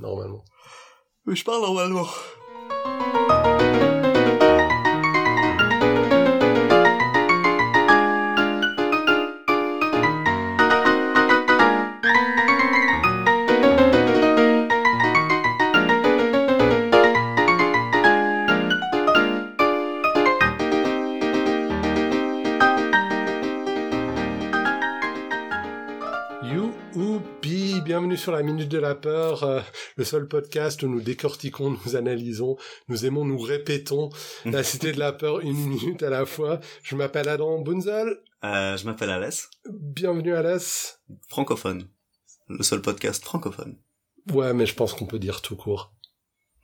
normalement. Mais je parle normalement. Sur la Minute de la Peur, euh, le seul podcast où nous décortiquons, nous analysons, nous aimons, nous répétons la Cité de la Peur une minute à la fois. Je m'appelle Adam Bunzel, Euh, je m'appelle Alès, bienvenue à l'As. francophone. Le seul podcast francophone. Ouais, mais je pense qu'on peut dire tout court.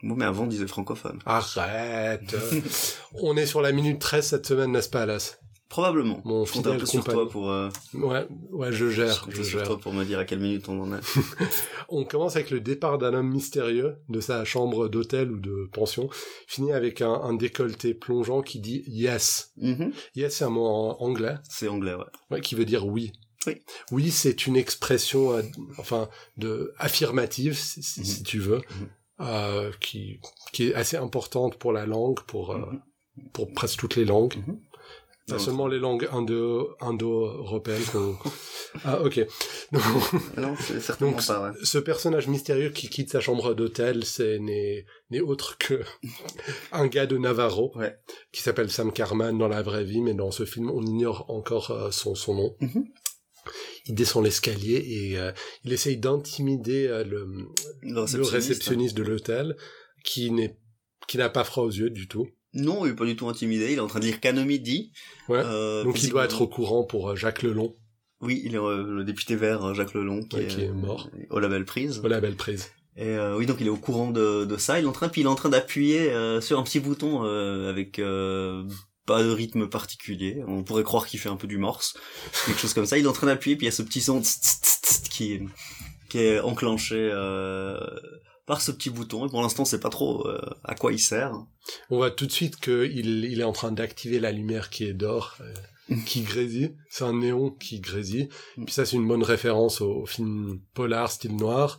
Bon, mais avant, on disait francophone. Arrête On est sur la Minute 13 cette semaine, n'est-ce pas, Alas Probablement. Mon je compte un peu sur toi pour, euh, Ouais, ouais, je gère, je je compte sur gère. toi pour me dire à quelle minute on en est. On commence avec le départ d'un homme mystérieux de sa chambre d'hôtel ou de pension, finit avec un, un décolleté plongeant qui dit yes. Mhm. Yes, c'est un mot en anglais, C'est anglais, ouais. ouais, qui veut dire oui. Oui. Oui, c'est une expression, euh, enfin, de affirmative, si, si- Mhm. si tu veux, Mhm. euh, qui, qui est assez importante pour la langue, pour, euh, pour presque toutes les langues. Pas seulement les langues indo, indo-européennes. ah, ok. Donc, Non, c'est certainement Donc, pas, ouais. ce personnage mystérieux qui quitte sa chambre d'hôtel, c'est n'est n'est autre que un gars de Navarro Ouais. qui s'appelle Sam Carman dans la vraie vie, mais dans ce film, on ignore encore euh, son son nom. Mhm. Il descend l'escalier et euh, il essaye d'intimider euh, le, Le le réceptionniste. réceptionniste de l'hôtel, qui n'est qui n'a pas froid aux yeux du tout. Non, il est pas du tout intimidé. Il est en train de lire Canomidi. Ouais. Euh, Donc il doit être au courant pour euh, Jacques Lelon, Oui, il est euh, le député vert euh, Jacques Lelon qui, Ouais, est, qui est mort. au label prise. voilà belle prise. Et euh, oui, donc il est au courant de, de ça. Il est en train, puis il est en train d'appuyer euh, sur un petit bouton euh, avec euh, pas de rythme particulier. On pourrait croire qu'il fait un peu du morse, quelque chose comme ça. Il est en train d'appuyer, puis il y a ce petit son tss, tss, tss, qui qui est enclenché euh, par ce petit bouton. Et pour l'instant, c'est pas trop euh, à quoi il sert. On voit tout de suite qu'il il est en train d'activer la lumière qui est d'or, euh, qui grésille. C'est un néon qui grésille. Puis ça, c'est une bonne référence au, au film polar style noir,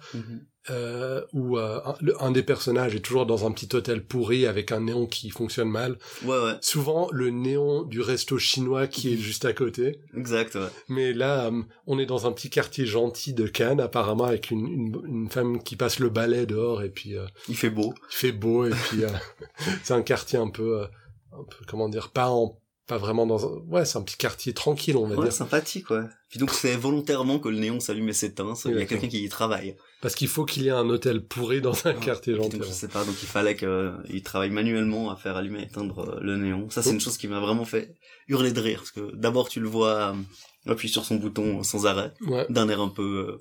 euh, où euh, un, le- un des personnages est toujours dans un petit hôtel pourri avec un néon qui fonctionne mal. Ouais, ouais, Souvent, le néon du resto chinois qui est juste à côté. exact. Ouais. Mais là, euh, on est dans un petit quartier gentil de Cannes, apparemment, avec une, une, une femme qui passe le balai dehors, et puis... euh, Il fait beau. il fait beau et puis euh, c'est un quartier un peu, euh, un peu comment dire, pas en, pas vraiment dans un, ouais, c'est un petit quartier tranquille, on va Ouais, dire, sympathique, ouais. Puis donc c'est volontairement que le néon s'allume et s'éteint. Il y a quelqu'un qui y travaille. parce qu'il faut qu'il y ait un hôtel pourri dans un quartier Puis gentil. donc, je sais pas, donc il fallait qu'il travaille manuellement à faire allumer et éteindre euh, le néon. Ça, c'est Oh. une chose qui m'a vraiment fait hurler de rire, parce que d'abord, tu le vois euh, appuyer sur son bouton sans arrêt, Ouais, d'un air un peu euh,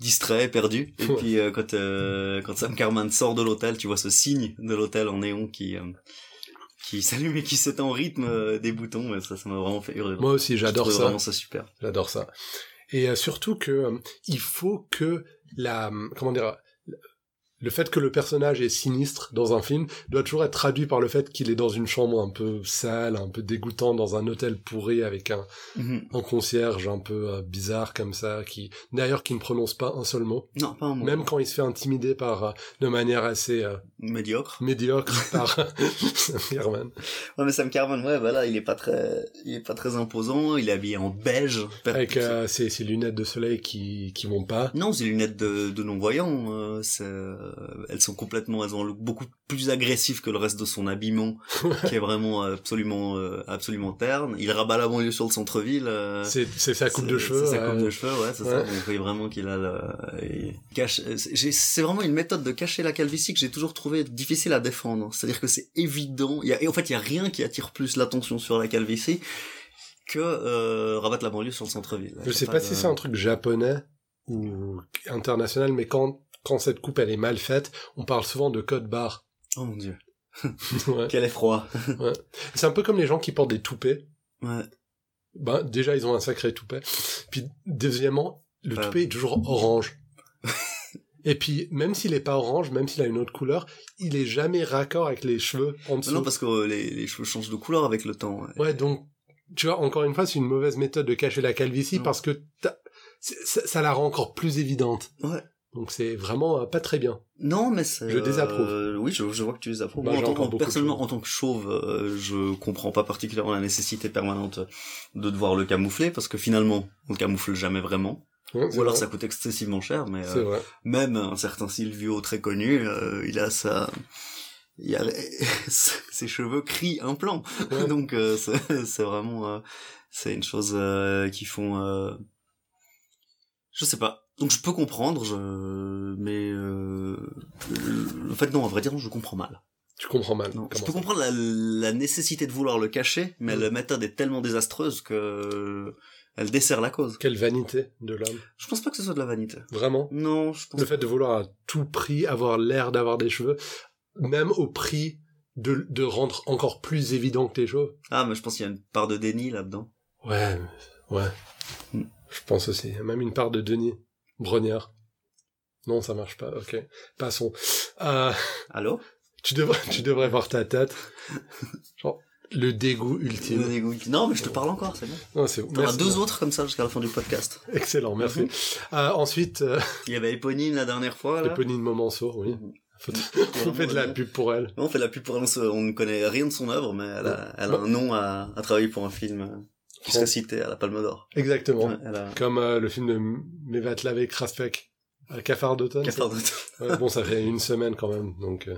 distrait, perdu. Et Ouais. puis, euh, quand, euh, quand Sam Carman sort de l'hôtel, tu vois ce signe de l'hôtel en néon qui... qui s'allume et qui s'éteint au rythme euh, des boutons, ça, ça m'a vraiment fait hurler. moi aussi, j'adore ça, vraiment ça super. j'adore ça. Et euh, surtout que euh, il faut que la, comment dire, le fait que le personnage est sinistre dans un film doit toujours être traduit par le fait qu'il est dans une chambre un peu sale, un peu dégoûtant, dans un hôtel pourri avec un, Mhm. un concierge un peu euh, bizarre comme ça, qui d'ailleurs qui ne prononce pas un seul mot, Non, pas un mot. même quand il se fait intimider par euh, de manière assez euh, Médiocre. médiocre par Herman. Ouais, mais Sam Carman, ouais, voilà, il est pas très, il est pas très imposant. Il est habillé en beige. avec euh, ses, ses lunettes de soleil qui qui vont pas. Non, c'est lunettes de, de non-voyants. euh, c'est, euh, elles sont complètement, elles ont un look beaucoup plus agressif que le reste de son habillement, qui est vraiment euh, absolument, euh, absolument terne. Il rabat la banlieue sur le centre-ville. euh, C'est sa coupe de cheveux. C'est sa coupe euh, de cheveux, ouais, c'est ouais. ça. On voit vraiment qu'il a le, il cache, c'est vraiment une méthode de cacher la calvitie que j'ai toujours trouvé difficile à défendre. C'est-à-dire que c'est évident. Il y a, et en fait, il y a rien qui attire plus l'attention sur la calvitie que euh, rabattre la banlieue sur le centre-ville. Je sais pas si c'est un truc japonais ou international, mais quand quand cette coupe elle est mal faite, on parle souvent de code barre. Oh mon dieu. Ouais. Quel effroi. C'est un peu comme les gens qui portent des toupets. Ouais. Ben déjà ils ont un sacré toupet. Puis deuxièmement, le Ouais. toupet est toujours orange. Et puis même s'il est pas orange, même s'il a une autre couleur, il est jamais raccord avec les cheveux en dessous. Non, parce que euh, les, les cheveux changent de couleur avec le temps. ouais. Donc, tu vois, encore une fois, c'est une mauvaise méthode de cacher la calvitie Non. parce que ça, ça la rend encore plus évidente. Ouais. Donc c'est vraiment euh, pas très bien. Non, mais c'est. Je désapprouve. euh, oui, je, je vois que tu désapprouves. Bah, en tant- de personnellement, en tant que chauve, euh, je comprends pas particulièrement la nécessité permanente de devoir le camoufler parce que finalement, on le camoufle jamais vraiment. Ouais, Ou alors vrai. ça coûte excessivement cher, mais euh, vrai. même un certain Silvio très connu, euh, il a sa, il a ses cheveux crient un plan. Ouais. Donc euh, c'est c'est vraiment, euh, c'est une chose euh, qui font, euh, je sais pas. Donc je peux comprendre, je, mais euh, en fait non, à vrai dire, je comprends mal. Tu comprends mal. Non, je peux ça comprendre la, la nécessité de vouloir le cacher, mais Mm. la méthode est tellement désastreuse que elle dessert la cause. Quelle vanité de l'homme. Je pense pas que ce soit de la vanité. Vraiment? Non, je pense Le fait de vouloir à tout prix avoir l'air d'avoir des cheveux, même au prix de, de rendre encore plus évident que tes cheveux. Ah, mais je pense qu'il y a une part de déni là-dedans. Ouais, ouais. Hmm. Je pense aussi. Même une part de Denis Brognard. Non, ça marche pas. Ok. Passons. Euh, Allô? tu devrais, tu devrais voir ta tête. Genre, le dégoût Le ultime. dégoût. Non, mais je te parle encore, c'est bon. Non, c'est T'en as merci. deux autres comme ça jusqu'à la fin du podcast. Excellent, merci. Mhm. Euh, ensuite, euh, Il y avait Éponine la dernière fois, là. Éponine Momenceau, oui. Mhm. Faut- On fait de la pub pour elle. On fait de la pub pour elle, on se- on ne connaît rien de son œuvre, mais elle a, elle a Bah. un nom à, à travailler pour un film qui serait cité à la Palme d'Or. Exactement. Ouais. Comme euh, le film de Mevatlav et Kraspek. Euh, Cafard d'automne. Cafard d'automne. Ouais, bon, ça fait une semaine quand même. Donc, euh.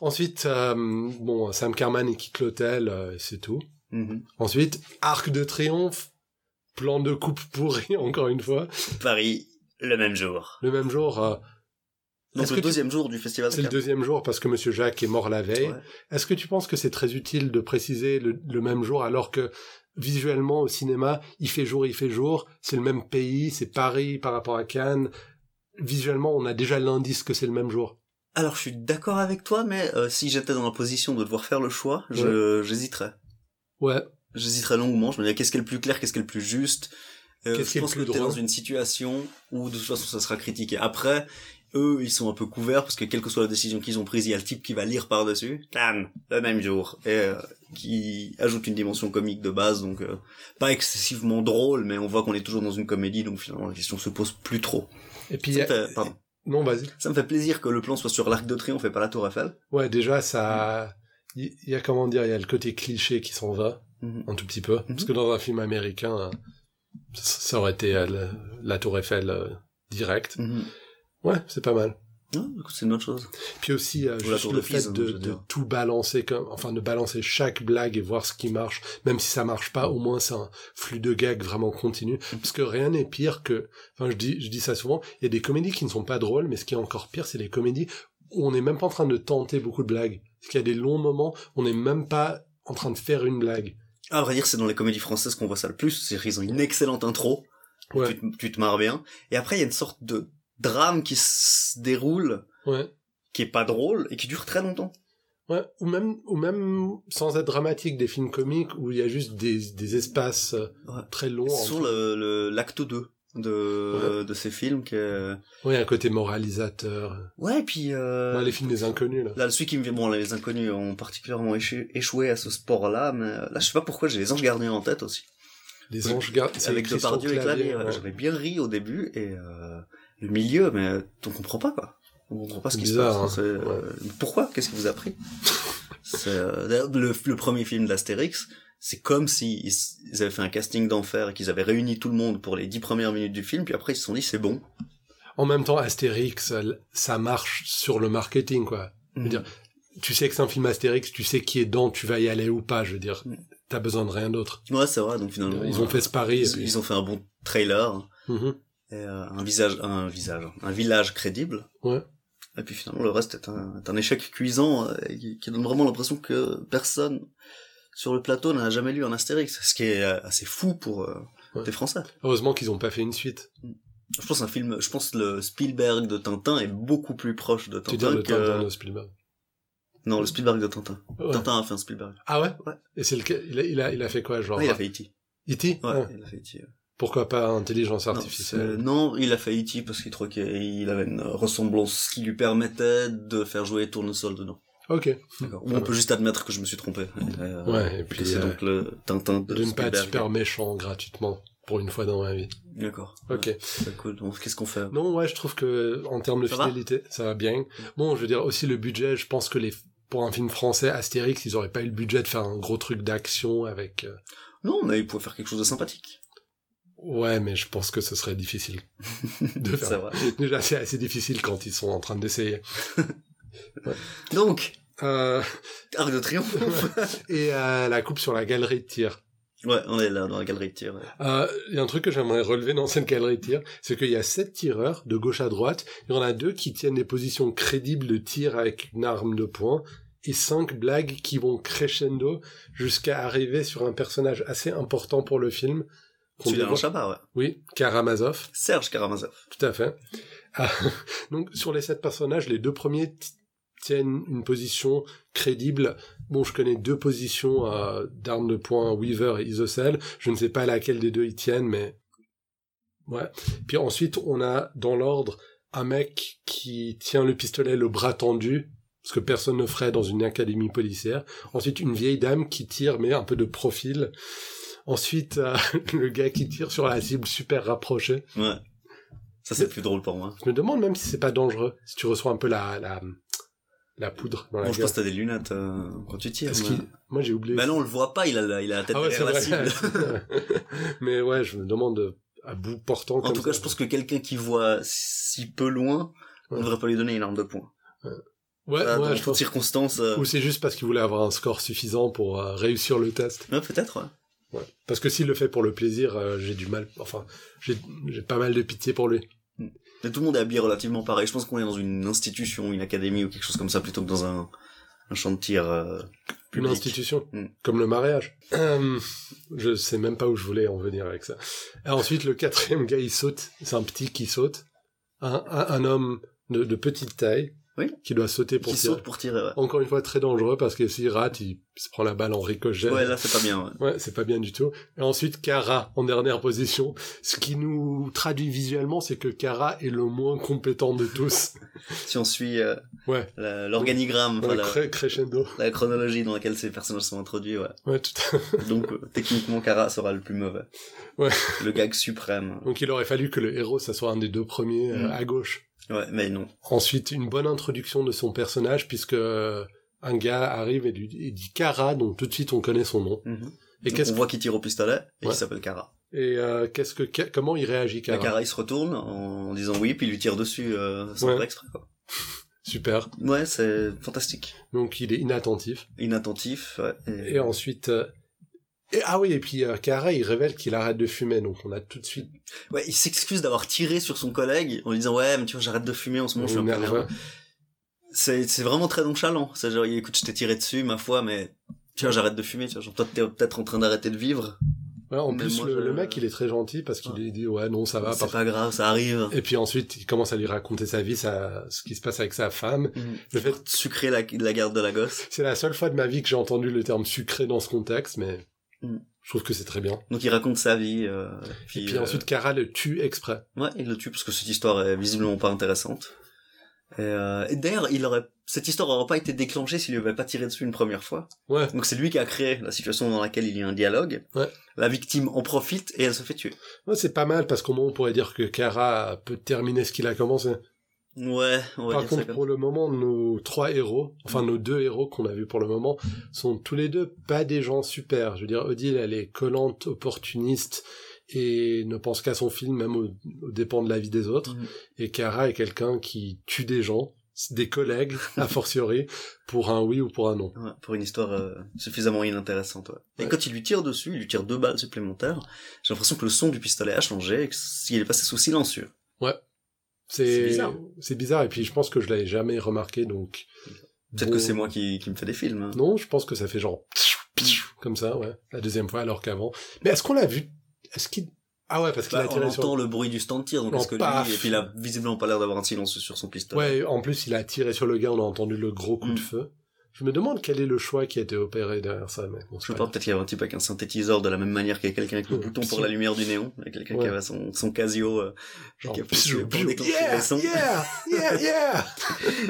Ensuite, euh, bon, Sam Carman, il quitte l'hôtel, euh, c'est tout. Mhm. Ensuite, Arc de Triomphe, plan de coupe pourri, encore une fois. Paris, le même jour. Le même jour, euh, Donc le tu- deuxième jour du festival. c'est le deuxième jour parce que Monsieur Jacques est mort la veille. Ouais. Est-ce que tu penses que c'est très utile de préciser le, le même jour alors que visuellement au cinéma, il fait jour, il fait jour, c'est le même pays, c'est Paris par rapport à Cannes. Visuellement, on a déjà l'indice que c'est le même jour. Alors je suis d'accord avec toi, mais euh, si j'étais dans la position de devoir faire le choix, je j'hésiterais. Ouais, J'hésiterais longuement. Je me disais qu'est-ce qui est le plus clair, qu'est-ce qui est le plus juste? Euh, Qu'est-ce qui je est le pense que t'es dans une situation où de toute façon ça sera critiqué. Après, eux, ils sont un peu couverts parce que quelle que soit la décision qu'ils ont prise, il y a le type qui va lire par-dessus. Tam, le même jour. Et euh, qui ajoute une dimension comique de base, donc euh, pas excessivement drôle, mais on voit qu'on est toujours dans une comédie, donc finalement la question se pose plus trop. et puis... A- fait, pardon. Non, vas-y. Ça me fait plaisir que le plan soit sur l'Arc de Triomphe et pas la Tour Eiffel. Ouais, déjà, ça... Il y a, comment dire, il y a le côté cliché qui s'en va, Mhm. un tout petit peu. Parce que dans un film américain, ça aurait été euh, la Tour Eiffel euh, direct. Mhm. Ouais, c'est pas mal. Non, c'est une autre chose. Puis aussi, euh, juste le de fait hein, de, de dire. tout balancer, comme, enfin de balancer chaque blague et voir ce qui marche, même si ça marche pas, au moins c'est un flux de gags vraiment continu. Mm. Parce que rien n'est pire que, enfin je dis, je dis ça souvent, il y a des comédies qui ne sont pas drôles, mais ce qui est encore pire, c'est les comédies où on n'est même pas en train de tenter beaucoup de blagues. Parce qu'il y a des longs moments, où on n'est même pas en train de faire une blague. À vrai dire, c'est dans les comédies françaises qu'on voit ça le plus. C'est qu'ils ont une excellente intro. Ouais. Tu, te- tu te marres bien. Et après, il y a une sorte de drame qui se déroule, Ouais. qui est pas drôle et qui dure très longtemps. Ouais, ou même, ou même sans être dramatique, des films comiques où il y a juste des, des espaces euh, Ouais. très longs. Sur entre- le, l'acte 2 de, de ces films qui est... Ouais, un côté moralisateur. Ouais, et puis... Euh... Ouais, les films des inconnus, là. Là, celui qui me vient, bon, les inconnus ont particulièrement échoué, échoué à ce sport-là, mais euh, là, je sais pas pourquoi j'ai les anges gardiens en tête aussi. Les anges gardiens. Avec Depardieu et Clavier, ouais. J'avais bien ri au début, et euh, le milieu, mais euh, on comprend pas, quoi. On comprend pas ce qui se passe. hein. Euh, Pourquoi? Qu'est-ce qui vous a pris euh, le, le premier film d'Astérix, c'est comme si ils, ils avaient fait un casting d'enfer et qu'ils avaient réuni tout le monde pour les dix premières minutes du film, puis après ils se sont dit c'est bon. En même temps, Astérix, ça, marche sur le marketing, quoi. veux dire, Tu sais que c'est un film Astérix, tu sais qui est dedans, tu vas y aller ou pas, je veux dire. Mm. T'as besoin de rien d'autre. Ouais, c'est vrai. Donc finalement, Ils ont euh, fait ce pari. ils, puis- ils ont fait un bon trailer Mhm. Et euh, un visage, un visage, un village crédible. Ouais. Et puis finalement, le reste est un, est un échec cuisant euh, qui, qui donne vraiment l'impression que personne sur le plateau n'a jamais lu un Astérix, ce qui est euh, assez fou pour euh, Ouais. des Français. Heureusement qu'ils ont pas fait une suite. Je pense un film, je pense le Spielberg de Tintin est beaucoup plus proche de Tu Tintin le que Tintin de Spielberg? non le Spielberg de Tintin. Ouais. Tintin a fait un Spielberg. Ah ouais? Ouais. Et c'est lequel? Il a, il, a, il a fait quoi, genre il a fait E.T. E.T. Ouais, Ah. il a fait E.T. Pourquoi pas intelligence artificielle Non, il a fait E.T. parce qu'il trouvait qu'il avait une ressemblance qui lui permettait de faire jouer Tournesol dedans. Ok. Ou on peut juste admettre que je me suis trompé. Euh, Ouais, et puis, c'est euh, donc le Tintin de, De ne pas super méchant gratuitement. pour une fois dans ma vie. D'accord. Ok. Ouais, c'est cool. Donc, qu'est-ce qu'on fait? Non, ouais, je trouve que en termes de Ça va? fidélité, ça va bien. Bon, je veux dire aussi le budget. Je pense que les pour un film français Astérix, ils auraient pas eu le budget de faire un gros truc d'action avec. euh, Non, mais il pouvait faire quelque chose de sympathique. Ouais, mais je pense que ce serait difficile de faire. vrai. Déjà, c'est assez difficile quand ils sont en train d'essayer. Donc, Euh, Arc de Triomphe. et euh, la coupe sur la galerie de tir. ouais, on est là dans la galerie de tir. ouais. Euh, Il y a un truc que j'aimerais relever dans cette galerie de tir, c'est qu'il y a sept tireurs de gauche à droite. Il y en a deux qui tiennent des positions crédibles de tir avec une arme de poing et cinq blagues qui vont crescendo jusqu'à arriver sur un personnage assez important pour le film. Ouais. Oui, Karamazov. Serge Karamazov. Tout à fait. Ah, donc sur les sept personnages, les deux premiers tiennent une position crédible. Bon, je connais deux positions euh, d'armes de poing, Weaver et Isocel. Je ne sais pas laquelle des deux ils tiennent, mais ouais. Puis ensuite, on a dans l'ordre un mec qui tient le pistolet le bras tendu, ce que personne ne ferait dans une académie policière. Ensuite, une vieille dame qui tire, mais un peu de profil. Ensuite, euh, le gars qui tire sur la cible super rapprochée. Ouais. Ça, c'est plus drôle pour moi. Je me demande même si c'est pas dangereux, si tu reçois un peu la, la, la poudre dans la Bon, je pense que t'as des lunettes euh, quand tu tires. Mais- Moi j'ai oublié. Bah non, on le voit pas, il a la, il a la tête ah ouais, derrière la cible. Mais ouais, je me demande euh, à bout portant. En comme tout cas, ça. je pense que quelqu'un qui voit si peu loin, on Ouais. devrait pas lui donner une arme de poing. Ouais, ouais, dans je toutes pense. circonstances. euh, Ou c'est juste parce qu'il voulait avoir un score suffisant pour euh, réussir le test. Ouais, peut-être, ouais. Ouais. Parce que s'il le fait pour le plaisir, euh, j'ai du mal. Enfin, j'ai pas mal de pitié pour lui. Mais tout le monde est habillé relativement pareil. Je pense qu'on est dans une institution, une académie ou quelque chose comme ça plutôt que dans un, un champ de tir euh, Une institution, Mm. comme le mariage. Euh, je sais même pas où je voulais en venir avec ça. Et ensuite, le quatrième gars, il saute. C'est un petit qui saute. Un, un, un homme de, de petite taille Oui. qui doit sauter pour Qui tirer. saute pour tirer, ouais. Encore une fois, très dangereux parce que s'il rate, il se prend la balle en ricochet. Ouais, là, c'est pas bien, ouais. Ouais, c'est pas bien du tout. Et ensuite, Kara en dernière position. Ce qui nous traduit visuellement, c'est que Kara est le moins compétent de tous. Si on suit euh, Ouais. l'organigramme, enfin, la, crescendo. la chronologie dans laquelle ces personnages sont introduits, ouais. Ouais, tout Donc, euh, techniquement, Kara sera le plus mauvais. Ouais. Le gag suprême. Donc il aurait fallu que le héros, ça soit un des deux premiers euh, Mm. à gauche. Ouais, mais non. Ensuite, une bonne introduction de son personnage, puisque euh, un gars arrive et lui et dit Kara, donc tout de suite on connaît son nom. Mhm. Et Donc, on voit qu'il tire au pistolet et Ouais. qu'il s'appelle Kara. et euh, qu'est-ce que que- comment il réagit Kara. Kara? Kara, il se retourne en disant oui, puis il lui tire dessus euh, sans Ouais. faire exprès, quoi. Super. Ouais, c'est fantastique. Donc il est inattentif. Inattentif, ouais. Et- Et ensuite et, ah oui et puis euh, Kara il révèle qu'il arrête de fumer donc on a tout de suite Ouais, il s'excuse d'avoir tiré sur son collègue en lui disant ouais, mais tu vois, j'arrête de fumer en ce moment, je suis nerveux. C'est, c'est vraiment très nonchalant. C'est genre, écoute, je t'ai tiré dessus, ma foi, mais tu vois, j'arrête de fumer, tu vois. Genre, toi, t'es peut-être en train d'arrêter de vivre. Ouais, en Mais plus moi, le, je- le mec il est très gentil parce qu'il lui dit ouais non ça va c'est parce- pas grave, ça arrive. et puis ensuite il commence à lui raconter sa vie ce qui se passe avec sa femme le fait Sucrer la, la garde de la gosse. C'est la seule fois de ma vie que j'ai entendu le terme sucré dans ce contexte, mais Mm. je trouve que c'est très bien. Donc, il raconte sa vie, euh, puis, et puis euh, ensuite, Kara le tue exprès. Ouais, il le tue parce que cette histoire est visiblement pas intéressante. Et, euh, et d'ailleurs, il aurait, cette histoire aurait pas été déclenchée s'il lui avait pas tiré dessus une première fois. Ouais. Donc c'est lui qui a créé la situation dans laquelle il y a un dialogue. Ouais. La victime en profite et elle se fait tuer. Ouais, c'est pas mal parce qu'au moins on pourrait dire que Kara peut terminer ce qu'il a commencé. Ouais, on va Par dire ça contre, comme pour le moment, nos trois héros, enfin nos deux héros qu'on a vus pour le moment, sont tous les deux pas des gens super. Je veux dire, Odile, elle est collante, opportuniste et ne pense qu'à son film, même au, au dépend de la vie des autres. Mhm. Et Kara est quelqu'un qui tue des gens, des collègues, a fortiori, pour un oui ou pour un non. Ouais, pour une histoire euh, suffisamment inintéressante. Ouais. Et Ouais. quand il lui tire dessus, il lui tire deux balles supplémentaires. J'ai l'impression que le son du pistolet a changé et que s'il est passé sous silencieux. C'est C'est bizarre. C'est bizarre. Et puis je pense que je l'avais jamais remarqué, donc. Peut-être bon. que c'est moi qui, qui me fais des films. hein. Non, je pense que ça fait genre comme ça, ouais. La deuxième fois, alors qu'avant. Mais est-ce qu'on l'a vu? Est-ce qu'il Ah ouais, parce qu'il Bah, a on tiré entend sur. le bruit du stand de tir, donc Non, est-ce que paf. lui, et puis il a visiblement pas l'air d'avoir un silence sur son pistolet. Ouais, en plus, il a tiré sur le gars. On a entendu le gros coup Mm. de feu. Je me demande quel est le choix qui a été opéré derrière ça, mais bon, Je pas, peut-être qu'il y avait un type avec un synthétiseur de la même manière qu'il y a quelqu'un avec le Oh, bouton pour la lumière du néon, et quelqu'un Ouais. qui avait son, son Casio, euh, Genre, qui a psou, pour psou, déclencher yeah, sons. yeah, yeah, yeah.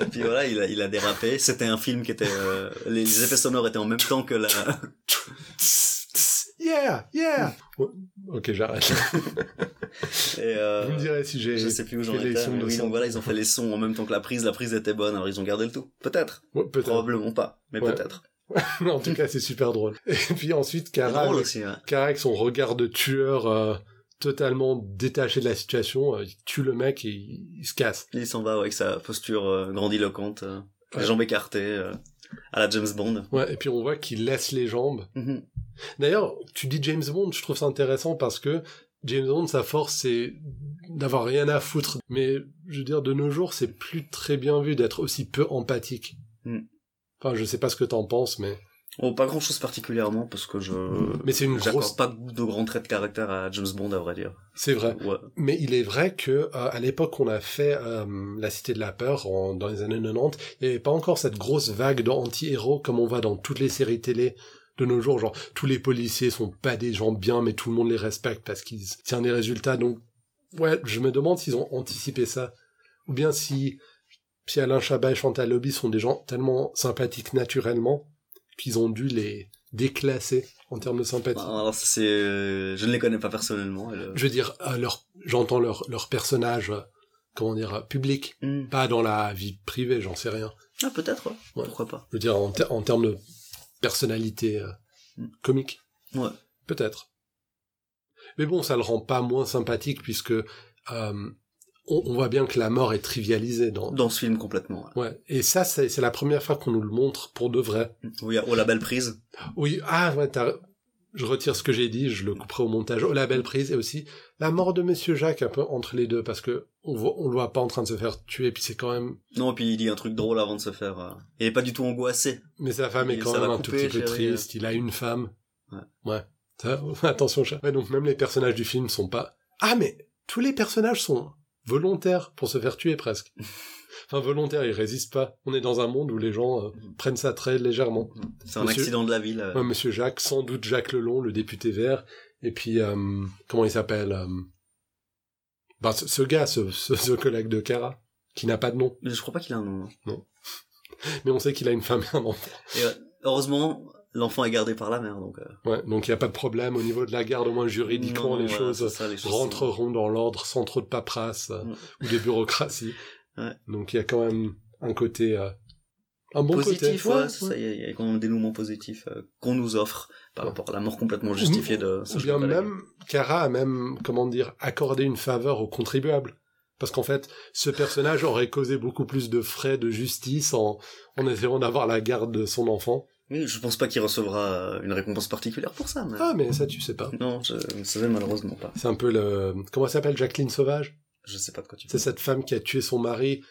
Et puis voilà, il a, il a dérapé. C'était un film qui était, euh, les, les effets sonores étaient en même temps que la, yeah, yeah, yeah. ok, j'arrête. Et euh, Vous me direz si j'ai je sais plus où j'en étais. sons mais Oui, donc voilà, ils ont fait les sons en même temps que la prise. La prise était bonne, alors ils ont gardé le tout. Peut-être. Ouais. Probablement pas, mais Ouais. peut-être. en tout cas, c'est super drôle. Et puis ensuite, C'est Kara, drôle avec, aussi, ouais. Kara avec son regard de tueur euh, totalement détaché de la situation, euh, il tue le mec et il, il se casse. Il s'en va avec sa posture euh, grandiloquente, Ouais. les jambes écartées, à la James Bond. Ouais, et puis on voit qu'il laisse les jambes. Mhm. D'ailleurs, tu dis James Bond, je trouve ça intéressant parce que James Bond, sa force, c'est d'avoir rien à foutre. Mais je veux dire, de nos jours, c'est plus très bien vu d'être aussi peu empathique. Mm. Enfin, je sais pas ce que t'en penses, mais Oh, pas grand chose particulièrement, parce que je... mais c'est une J'accorde grosse. pas de grands traits de caractère à James Bond, à vrai dire. C'est vrai. Ouais. Mais il est vrai que euh, à l'époque on a fait euh, La Cité de la Peur en- dans les années 90, il n'y avait pas encore cette grosse vague d'anti-héros comme on voit dans toutes les séries télé de nos jours. Genre tous les policiers sont pas des gens bien, mais tout le monde les respecte parce qu'ils tiennent des résultats. Donc ouais, je me demande s'ils ont anticipé ça, ou bien si si Alain Chabat et Chantal Lobby sont des gens tellement sympathiques naturellement qu'ils ont dû les déclasser en termes de sympathie. Alors, ça, c'est... euh, Je ne les connais pas personnellement. Je veux dire, euh, leur, j'entends leur, leur personnage, euh, comment dire, public, Hmm. pas dans la vie privée, j'en sais rien. Ah, peut-être, ouais. Ouais. Pourquoi pas. Je veux dire, en, ter- en termes de personnalité euh, Mm. comique, Ouais. peut-être. Mais bon, ça le rend pas moins sympathique puisque euh, on, on voit bien que la mort est trivialisée dans. Dans ce film, complètement. ouais. Ouais. Et ça, c'est c'est la première fois qu'on nous le montre pour de vrai. Oui, oh, la belle prise. Oui, ah ouais, t'as- je retire ce que j'ai dit, je le couperai au montage. Oh, la belle prise et aussi la mort de Monsieur Jacques un peu entre les deux parce que on voit, on le voit pas en train de se faire tuer puis c'est quand même. Non, et puis il dit un truc drôle avant de se faire... euh, Il est pas du tout angoissé. Mais sa femme est quand même un tout petit peu triste. Il a une femme. Ouais. Ouais. Ça, attention, chat. Ouais, donc même les personnages du film sont pas. Ah mais tous les personnages sont volontaires pour se faire tuer presque. Enfin volontaires, ils résistent pas. On est dans un monde où les gens euh, prennent ça très légèrement. C'est un Monsieur- accident de la ville. euh. Ouais, Monsieur Jacques, sans doute Jacques Lelon, le député vert, et puis euh, comment il s'appelle bah, ce, ce gars, ce, ce, ce collègue de Cara, qui n'a pas de nom, Mais je crois pas qu'il a un nom. non. mais on sait qu'il a une femme et un enfant. Et, heureusement, l'enfant est gardé par la mère, donc... euh, Ouais, donc il n'y a pas de problème au niveau de la garde, au moins juridiquement, non, les, voilà, choses c'est ça, les choses rentreront dans l'ordre sans trop de paperasse euh, Ouais. ou de bureaucratie. Ouais. Donc il y a quand même un côté, euh, un bon positif, côté. ouais, ça, il y, a- il y a quand même des dénouements positifs euh, qu'on nous offre par rapport à la mort complètement justifiée de Ou ce bien même, Kara a même, comment dire, accordé une faveur aux contribuables. Parce qu'en fait, ce personnage aurait causé beaucoup plus de frais de justice en, en essayant d'avoir la garde de son enfant. Oui, je pense pas qu'il recevra euh, une récompense particulière pour ça, mais... Ah, mais ça, tu sais pas. Non, je ne savais malheureusement pas. C'est un peu le, comment ça s'appelle, Jacqueline Sauvage? Je sais pas de quoi tu C'est parles. cette femme qui a tué son mari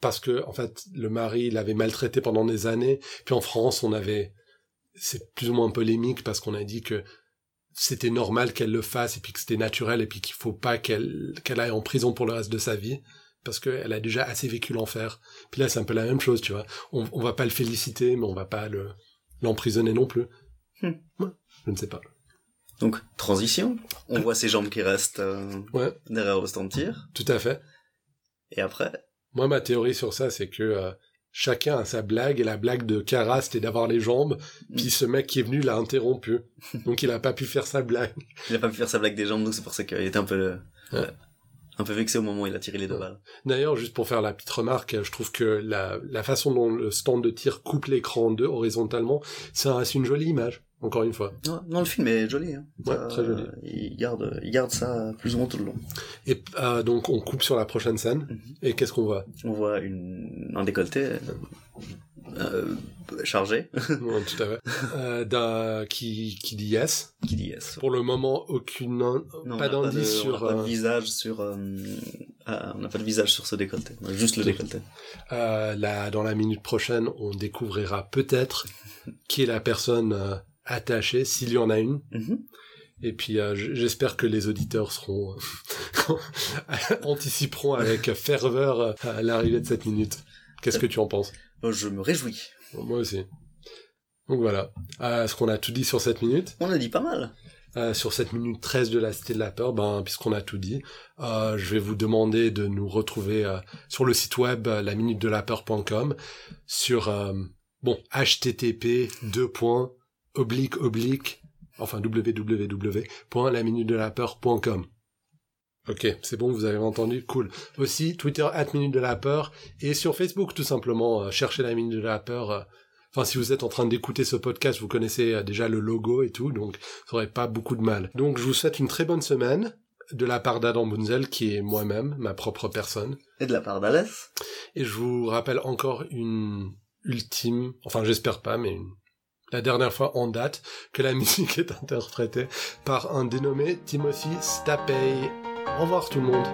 parce que, en fait, le mari l'avait maltraité pendant des années. Puis en France, on avait, c'est plus ou moins polémique parce qu'on a dit que c'était normal qu'elle le fasse et puis que c'était naturel et puis qu'il faut pas qu'elle qu'elle aille en prison pour le reste de sa vie parce qu'elle a déjà assez vécu l'enfer. Puis là, c'est un peu la même chose, tu vois. On, on va pas le féliciter, mais on va pas le l'emprisonner non plus. Hmm. Ouais, je ne sais pas. Donc, transition. On voit ses jambes qui restent euh, Ouais, derrière au stand de tir. tout à fait. Et après, Moi, ma théorie sur ça, c'est que euh, chacun a sa blague, et la blague de Kara, c'était d'avoir les jambes, puis ce mec qui est venu l'a interrompu. Donc il a pas pu faire sa blague. il a pas pu faire sa blague des jambes, donc c'est pour ça qu'il était un peu... euh, Ouais. Un peu vexé au moment où il a tiré les deux balles. D'ailleurs, juste pour faire la petite remarque, je trouve que la, la façon dont le stand de tir coupe l'écran en deux horizontalement, c'est un- c'est une jolie image, encore une fois. Non, non, le film est joli. Hein. Ouais, Ça, très joli. euh, Il garde, il garde ça plus ou moins tout le long. Et euh, donc on coupe sur la prochaine scène, Mhm. et qu'est-ce qu'on voit? On voit une, un décolleté euh, chargé Ouais, Tout à fait. Euh, qui, qui dit yes. qui dit yes. Pour le moment, aucune Non, pas d'indice de- on n'a sur... pas de euh, visage sur. ah, on n'a pas de visage sur ce décolleté. Juste le décolleté. Là, dans la minute prochaine, on découvrira peut-être qui est la personne attachée, s'il y en a une. Mhm. Et puis, euh, j'espère que les auditeurs seront anticiperont avec ferveur euh, l'arrivée de cette minute. Qu'est-ce que tu en penses? Je me réjouis. Bon, Moi aussi. Donc voilà. Euh, Est-ce qu'on a tout dit sur cette minute On a dit pas mal. Euh, Sur cette minute 13 de la Cité de la Peur, ben, puisqu'on a tout dit, euh, je vais vous demander de nous retrouver euh, sur le site web euh, la minute de la peur.com sur euh, bon http deux points oblique oblique enfin www.laminutedelaPeur.com. Ok, c'est bon, vous avez entendu, cool. Aussi, Twitter, at Minute de la Peur, et sur Facebook, tout simplement, euh, cherchez la Minute de la Peur. Euh. Enfin, si vous êtes en train d'écouter ce podcast, vous connaissez euh, déjà le logo et tout, donc ça aurait pas beaucoup de mal. Donc, je vous souhaite une très bonne semaine, de la part d'Adam Bunzel, qui est moi-même, ma propre personne. Et de la part d'Alès. Et je vous rappelle encore une ultime, enfin j'espère pas, mais une la dernière fois en date, que la musique est interprétée par un dénommé Timothy Stapey. Au revoir tout le monde.